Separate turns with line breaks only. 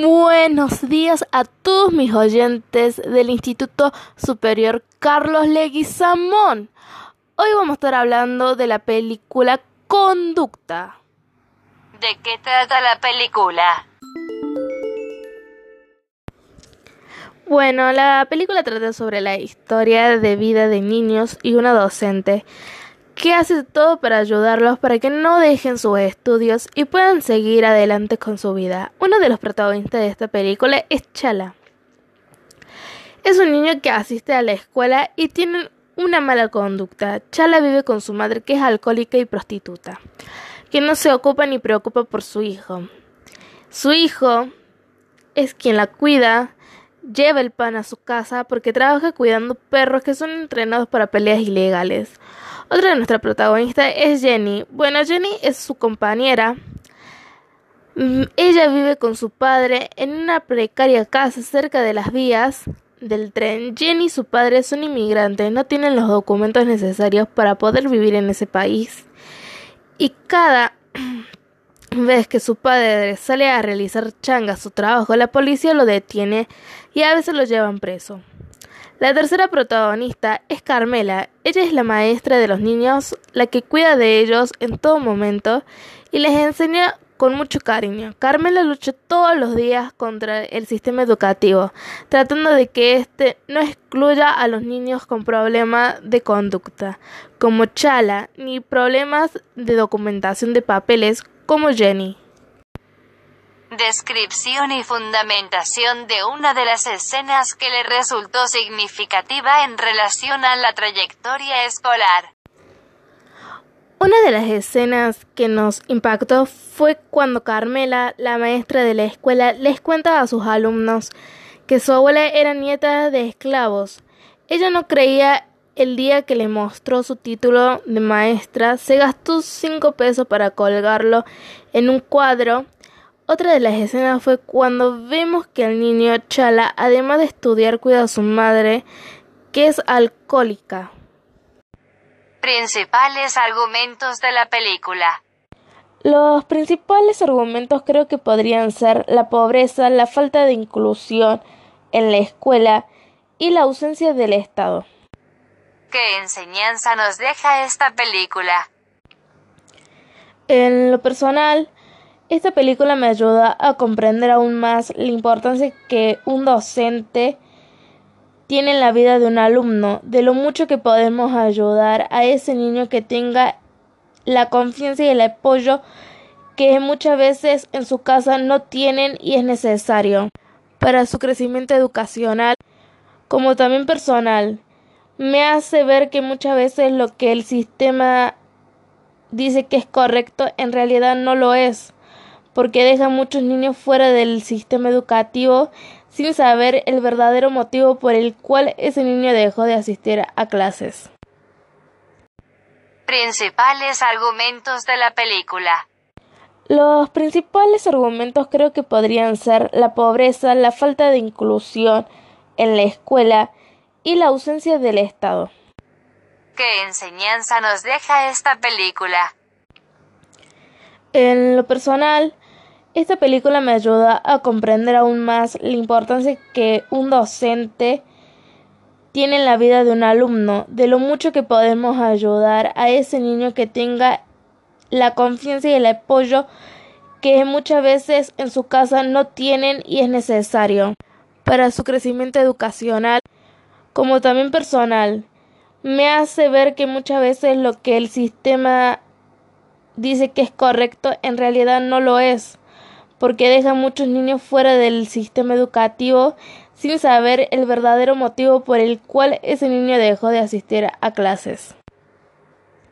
Buenos días a todos mis oyentes del Instituto Superior Carlos Leguizamón. Hoy vamos a estar hablando de la película Conducta.
¿De qué trata la película?
Bueno, la película trata sobre la historia de vida de niños y una docente que hace todo para ayudarlos para que no dejen sus estudios y puedan seguir adelante con su vida. Uno de los protagonistas de esta película es Chala. Es un niño que asiste a la escuela y tiene una mala conducta. Chala vive con su madre que es alcohólica y prostituta, que no se ocupa ni preocupa por su hijo. Su hijo es quien la cuida, lleva el pan a su casa porque trabaja cuidando perros que son entrenados para peleas ilegales. Otra de nuestras protagonistas es Jenny. Bueno, Jenny es su compañera. Mm, ella vive con su padre en una precaria casa cerca de las vías del tren. Jenny y su padre son inmigrantes, no tienen los documentos necesarios para poder vivir en ese país. Y cada vez que su padre sale a realizar changa su trabajo, la policía lo detiene y a veces lo llevan preso. La tercera protagonista es Carmela. Ella es la maestra de los niños, la que cuida de ellos en todo momento y les enseña con mucho cariño. Carmela lucha todos los días contra el sistema educativo, tratando de que éste no excluya a los niños con problemas de conducta, como Chala, ni problemas de documentación de papeles, como Jenny.
Descripción y fundamentación de una de las escenas que le resultó significativa en relación a la trayectoria escolar.
Una de las escenas que nos impactó fue cuando Carmela, la maestra de la escuela, les cuenta a sus alumnos que su abuela era nieta de esclavos. Ella no creía el día que le mostró su título de maestra, se gastó cinco pesos para colgarlo en un cuadro otra de las escenas fue cuando vemos que el niño Chala, además de estudiar, cuida a su madre, que es alcohólica.
Principales argumentos de la película.
Los principales argumentos creo que podrían ser la pobreza, la falta de inclusión en la escuela y la ausencia del Estado.
¿Qué enseñanza nos deja esta película?
En lo personal, esta película me ayuda a comprender aún más la importancia que un docente tiene en la vida de un alumno, de lo mucho que podemos ayudar a ese niño que tenga la confianza y el apoyo que muchas veces en su casa no tienen y es necesario para su crecimiento educacional como también personal. Me hace ver que muchas veces lo que el sistema dice que es correcto en realidad no lo es porque deja a muchos niños fuera del sistema educativo sin saber el verdadero motivo por el cual ese niño dejó de asistir a clases.
Principales argumentos de la película.
Los principales argumentos creo que podrían ser la pobreza, la falta de inclusión en la escuela y la ausencia del Estado.
¿Qué enseñanza nos deja esta película?
En lo personal, esta película me ayuda a comprender aún más la importancia que un docente tiene en la vida de un alumno, de lo mucho que podemos ayudar a ese niño que tenga la confianza y el apoyo que muchas veces en su casa no tienen y es necesario para su crecimiento educacional como también personal. Me hace ver que muchas veces lo que el sistema dice que es correcto en realidad no lo es porque deja muchos niños fuera del sistema educativo sin saber el verdadero motivo por el cual ese niño dejó de asistir a clases.